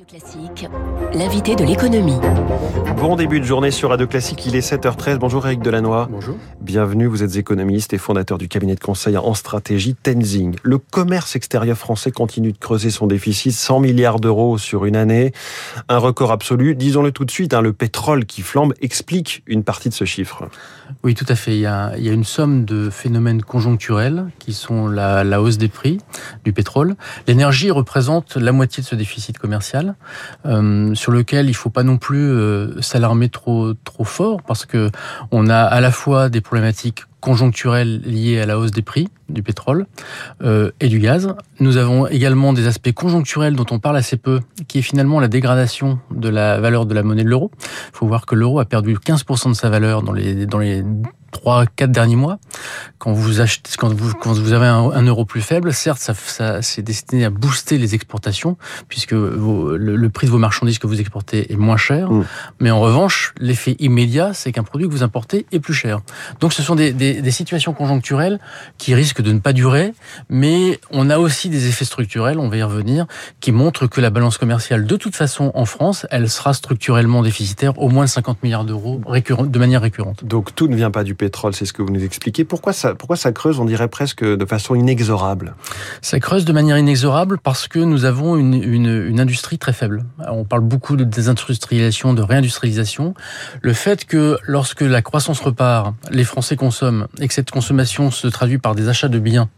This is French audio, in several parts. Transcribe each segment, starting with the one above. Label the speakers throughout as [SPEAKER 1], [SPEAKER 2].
[SPEAKER 1] Radio Classique, l'invité de l'économie.
[SPEAKER 2] Bon début de journée sur Radio Classique, il est 7h13. Bonjour Eric Delannoy.
[SPEAKER 3] Bonjour.
[SPEAKER 2] Bienvenue, vous êtes économiste et fondateur du cabinet de conseil en stratégie Tenzing. Le commerce extérieur français continue de creuser son déficit, 100 milliards d'euros sur une année. Un record absolu, disons-le tout de suite, hein, le pétrole qui flambe explique une partie de ce chiffre.
[SPEAKER 3] Oui, tout à fait. Il y a, il y a une somme de phénomènes conjoncturels qui sont la, la hausse des prix du pétrole. L'énergie représente la moitié de ce déficit commercial, euh, sur lequel il faut pas non plus euh, s'alarmer trop trop fort parce que on a à la fois des problématiques conjoncturelles liées à la hausse des prix du pétrole euh, et du gaz. Nous avons également des aspects conjoncturels dont on parle assez peu, qui est finalement la dégradation de la valeur de la monnaie de l'euro. Il faut voir que l'euro a perdu 15% de sa valeur dans les, dans les trois, quatre derniers mois. Quand vous achetez, quand vous, quand vous avez un, un euro plus faible, certes, ça, ça c'est destiné à booster les exportations, puisque vos, le, le, prix de vos marchandises que vous exportez est moins cher. Mmh. Mais en revanche, l'effet immédiat, c'est qu'un produit que vous importez est plus cher. Donc, ce sont des, des, des, situations conjoncturelles qui risquent de ne pas durer, mais on a aussi des effets structurels, on va y revenir, qui montrent que la balance commerciale, de toute façon, en France, elle sera structurellement déficitaire, au moins 50 milliards d'euros de manière récurrente.
[SPEAKER 2] Donc, tout ne vient pas du pétrole, c'est ce que vous nous expliquez. Pourquoi ça, pourquoi ça creuse, on dirait presque de façon inexorable?
[SPEAKER 3] Ça creuse de manière inexorable parce que nous avons une, une, une industrie très faible. On parle beaucoup de désindustrialisation, de réindustrialisation. Le fait que lorsque la croissance repart, les Français consomment et que cette consommation se traduit par des achats de biens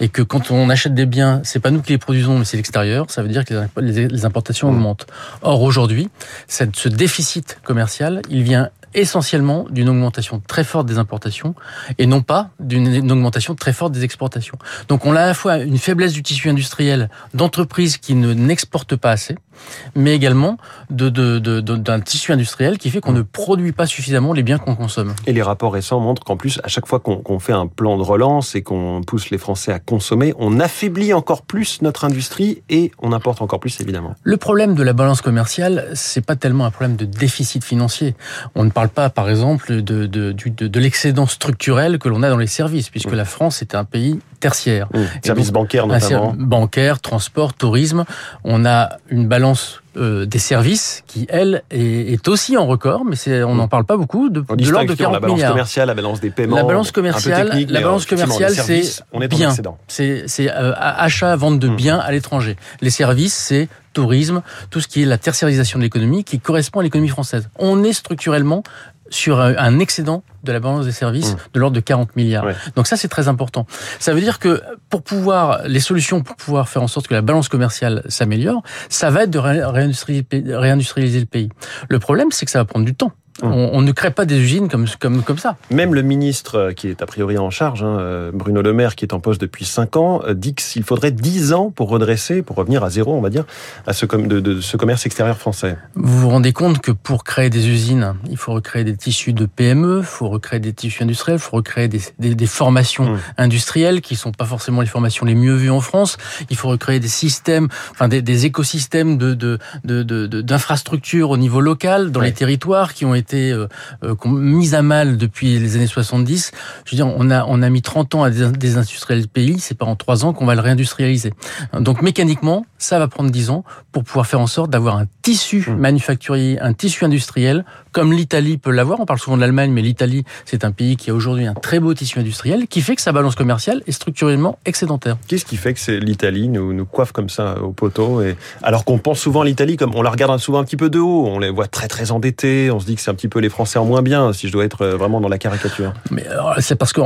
[SPEAKER 3] et que quand on achète des biens, c'est pas nous qui les produisons, mais c'est l'extérieur, ça veut dire que les importations mmh. augmentent. Or aujourd'hui, ce déficit commercial, il vient essentiellement d'une augmentation très forte des importations et non pas d'une augmentation très forte des exportations. Donc on a à la fois une faiblesse du tissu industriel d'entreprises qui ne n'exportent pas assez, mais également d'un de, de, de, tissu industriel qui fait qu'on ne produit pas suffisamment les biens qu'on consomme.
[SPEAKER 2] Et les rapports récents montrent qu'en plus, à chaque fois qu'on qu fait un plan de relance et qu'on pousse les Français à consommer, on affaiblit encore plus notre industrie et on importe encore plus, évidemment.
[SPEAKER 3] Le problème de la balance commerciale, c'est pas tellement un problème de déficit financier. On ne parle pas, par exemple, de, de, de, de l'excédent structurel que l'on a dans les services, puisque mmh. la France est un pays tertiaire.
[SPEAKER 2] Mmh. Services bancaires notamment.
[SPEAKER 3] Bancaire, transport, tourisme. On a une balance euh, des services qui, elle, est, est, aussi en record, mais c'est, on n'en parle pas beaucoup, de, de l'ordre de 40
[SPEAKER 2] la balance
[SPEAKER 3] milliards.
[SPEAKER 2] commerciale, la balance des paiements.
[SPEAKER 3] La balance commerciale,
[SPEAKER 2] technique,
[SPEAKER 3] la balance commerciale, c'est
[SPEAKER 2] on est
[SPEAKER 3] bien. C'est, c'est euh, achat, vente de mmh. biens à l'étranger. Les services, c'est tourisme, tout ce qui est la tertiarisation de l'économie, qui correspond à l'économie française. On est structurellement sur un excédent de la balance des services mmh. de l'ordre de 40 milliards. Ouais. Donc ça, c'est très important. Ça veut dire que pour pouvoir, les solutions pour pouvoir faire en sorte que la balance commerciale s'améliore, ça va être de réindustrialiser le pays. Le problème, c'est que ça va prendre du temps. On, on, ne crée pas des usines comme, comme, comme ça.
[SPEAKER 2] Même le ministre euh, qui est a priori en charge, hein, euh, Bruno Le Maire, qui est en poste depuis 5 ans, euh, dit qu'il faudrait 10 ans pour redresser, pour revenir à zéro, on va dire, à ce, de, de ce commerce extérieur français.
[SPEAKER 3] Vous vous rendez compte que pour créer des usines, il faut recréer des tissus de PME, il faut recréer des tissus industriels, il faut recréer des, des, des formations mmh. industrielles qui sont pas forcément les formations les mieux vues en France. Il faut recréer des systèmes, enfin des, des écosystèmes de, de, de, d'infrastructures au niveau local, dans ouais. les territoires qui ont été été euh, euh, mise à mal depuis les années 70. Je veux dire, on a, on a mis 30 ans à désindustrialiser le pays, c'est pas en 3 ans qu'on va le réindustrialiser. Donc mécaniquement, ça va prendre 10 ans pour pouvoir faire en sorte d'avoir un tissu mmh. manufacturier, un tissu industriel, comme l'Italie peut l'avoir. On parle souvent de l'Allemagne, mais l'Italie, c'est un pays qui a aujourd'hui un très beau tissu industriel, qui fait que sa balance commerciale est structurellement excédentaire.
[SPEAKER 2] Qu'est-ce qui fait que l'Italie nous, nous coiffe comme ça au poteau et Alors qu'on pense souvent l'Italie comme on la regarde souvent un petit peu de haut, on les voit très très endettés, on se dit que c'est un petit peu les Français en moins bien, si je dois être vraiment dans la caricature.
[SPEAKER 3] Mais c'est parce qu'on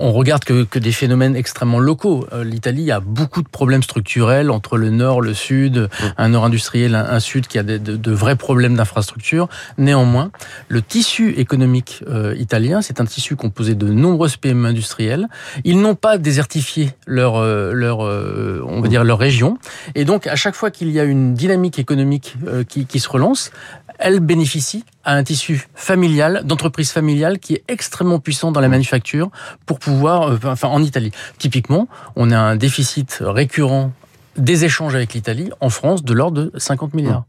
[SPEAKER 3] on regarde que, que, des phénomènes extrêmement locaux. Euh, L'Italie a beaucoup de problèmes structurels entre le nord, le sud, mmh. un nord industriel, un, sud qui a de, de, de vrais problèmes d'infrastructure. Néanmoins, le tissu économique euh, italien, c'est un tissu composé de nombreuses PME industrielles. Ils n'ont pas désertifié leur, euh, leur, euh, on va dire leur région, et donc à chaque fois qu'il y a une dynamique économique qui, qui se relance, elle bénéficie à un tissu familial, d'entreprise familiale qui est extrêmement puissant dans la manufacture pour pouvoir, enfin en Italie. Typiquement, on a un déficit récurrent des échanges avec l'Italie en France de l'ordre de 50 milliards.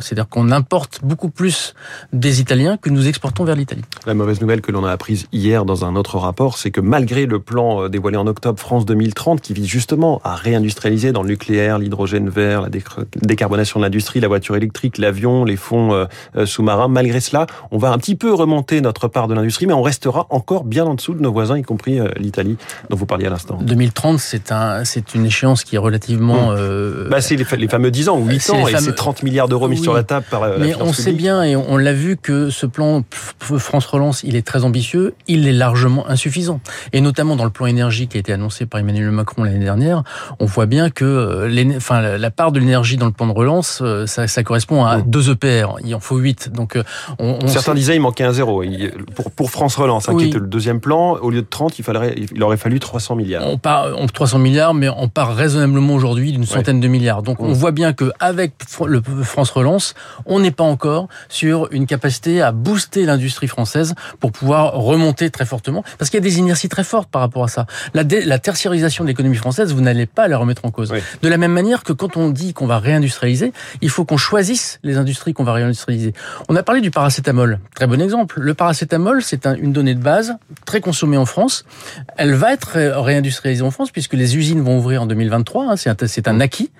[SPEAKER 3] C'est-à-dire qu'on importe beaucoup plus des Italiens que nous exportons vers l'Italie.
[SPEAKER 2] La mauvaise nouvelle que l'on a apprise hier dans un autre rapport, c'est que malgré le plan euh, dévoilé en octobre France 2030, qui vise justement à réindustrialiser dans le nucléaire, l'hydrogène vert, la décarbonation de l'industrie, la voiture électrique, l'avion, les fonds euh, euh, sous-marins, malgré cela, on va un petit peu remonter notre part de l'industrie, mais on restera encore bien en dessous de nos voisins, y compris l'Italie, dont vous parliez à l'instant.
[SPEAKER 3] 2030, c'est un, c'est une échéance qui est relativement.
[SPEAKER 2] Mmh. Bah, c'est les, fameux 10 ans ou 8 ans, et c'est 30 milliards d'euros mis sur la table par. La
[SPEAKER 3] mais on sait bien et on, l'a vu que ce plan France Relance, il est très ambitieux, il est largement insuffisant. Et notamment dans le plan énergie qui a été annoncé par Emmanuel Macron l'année dernière, on voit bien que euh, enfin, la part de l'énergie dans le plan de relance, euh, ça, ça correspond à 2 EPR. Il en faut 8. Donc, euh,
[SPEAKER 2] on, Certains disaient il manquait un zéro. Pour, pour France Relance, hein, qui était le deuxième plan, au lieu de 30, il, aurait fallu 300 milliards.
[SPEAKER 3] On part, on, 300 milliards, mais on part raisonnablement aujourd'hui d'une centaine de milliards. Donc on voit bien qu'avec le France Relance, on n'est pas encore sur une capacité à booster l'industrie française pour pouvoir remonter très fortement, parce qu'il y a des inerties très fortes par rapport à ça. La, la tertiarisation de l'économie française, vous n'allez pas la remettre en cause. De la même manière que quand on dit qu'on va réindustrialiser, il faut qu'on choisisse les industries qu'on va réindustrialiser. On a parlé du paracétamol, très bon exemple. Le paracétamol, c'est une donnée de base très consommée en France. Elle va être réindustrialisée en France puisque les usines vont ouvrir en 2023. Hein, c'est un acquis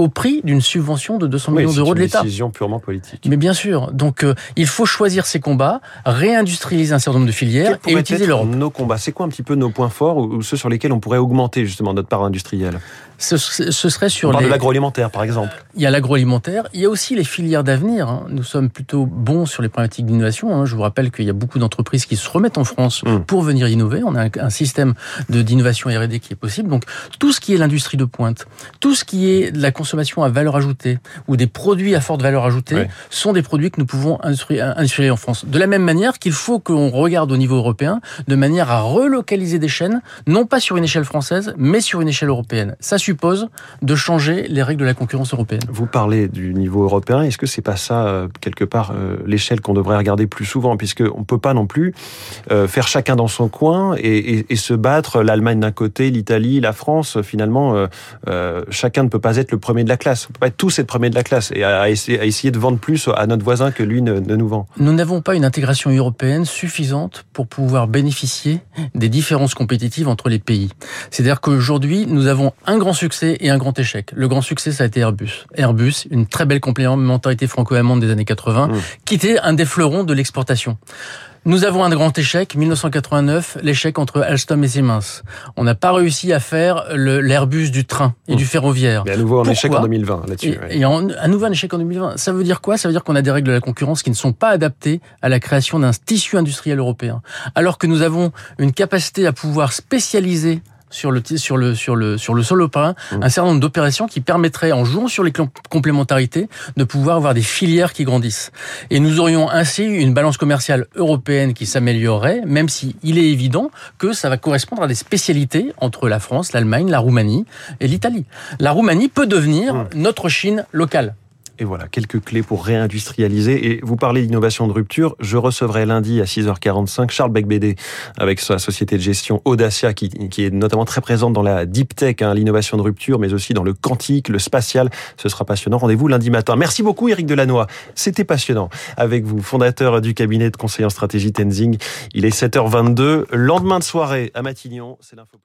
[SPEAKER 3] au prix d'une subvention de 200 millions d'euros de l'État.
[SPEAKER 2] C'est une décision purement politique.
[SPEAKER 3] Mais bien sûr. Donc, euh, il faut choisir ses combats, réindustrialiser un certain nombre de filières et utiliser
[SPEAKER 2] l'Europe. Nos combats, c'est quoi un petit peu nos points forts ou ceux sur lesquels on pourrait augmenter justement notre part industrielle?
[SPEAKER 3] Ce, serait sur
[SPEAKER 2] on
[SPEAKER 3] parle
[SPEAKER 2] de l'agroalimentaire, par exemple.
[SPEAKER 3] Il y a l'agroalimentaire. Il y a aussi les filières d'avenir. Hein. Nous sommes plutôt bons sur les problématiques d'innovation. Hein. Je vous rappelle qu'il y a beaucoup d'entreprises qui se remettent en France hmm. pour venir innover. On a un, système d'innovation R&D qui est possible. Donc, tout ce qui est l'industrie de pointe, tout ce qui est de la consommation à valeur ajoutée ou des produits à forte valeur ajoutée sont des produits que nous pouvons industrialiser en France. De la même manière qu'il faut qu'on regarde au niveau européen de manière à relocaliser des chaînes, non pas sur une échelle française, mais sur une échelle européenne. Ça suppose de changer les règles de la concurrence européenne.
[SPEAKER 2] Vous parlez du niveau européen. Est-ce que c'est pas ça, euh, quelque part, euh, l'échelle qu'on devrait regarder plus souvent? Puisqu'on ne peut pas non plus euh, faire chacun dans son coin et, se battre, l'Allemagne d'un côté, l'Italie, la France, finalement, chacun ne peut pas être le premier de la classe. On ne peut pas être tous être premier de la classe et à, essayer, de vendre plus à notre voisin que lui ne, ne nous vend.
[SPEAKER 3] Nous n'avons pas une intégration européenne suffisante pour pouvoir bénéficier des différences compétitives entre les pays. C'est-à-dire qu'aujourd'hui, nous avons un grand succès et un grand échec. Le grand succès, ça a été Airbus. Airbus, une très belle complémentarité franco-allemande des années 80, mmh. qui était un des fleurons de l'exportation. Nous avons un grand échec, 1989, l'échec entre Alstom et Siemens. On n'a pas réussi à faire l'Airbus du train et du mmh. ferroviaire.
[SPEAKER 2] Mais à nouveau un échec en 2020 là-dessus.
[SPEAKER 3] Et, à nouveau un échec en 2020. Ça veut dire quoi? Ça veut dire qu'on a des règles de la concurrence qui ne sont pas adaptées à la création d'un tissu industriel européen. Alors que nous avons une capacité à pouvoir spécialiser sur le sur le sur le sur le sol européen mmh. un certain nombre d'opérations qui permettraient en jouant sur les complémentarités de pouvoir avoir des filières qui grandissent et nous aurions ainsi une balance commerciale européenne qui s'améliorerait même si il est évident que ça va correspondre à des spécialités entre la France, l'Allemagne, la Roumanie et l'Italie. La Roumanie peut devenir mmh. notre Chine locale.
[SPEAKER 2] Et voilà, quelques clés pour réindustrialiser. Et vous parlez d'innovation de rupture. Je recevrai lundi à 6h45 Charles Becbédé avec sa société de gestion Audacia qui, est notamment très présente dans la deep tech, hein, l'innovation de rupture, mais aussi dans le quantique, le spatial. Ce sera passionnant. Rendez-vous lundi matin. Merci beaucoup Eric Delannoy. C'était passionnant avec vous, fondateur du cabinet de conseil en stratégie Tenzing. Il est 7h22. Lendemain de soirée à Matignon, c'est l'info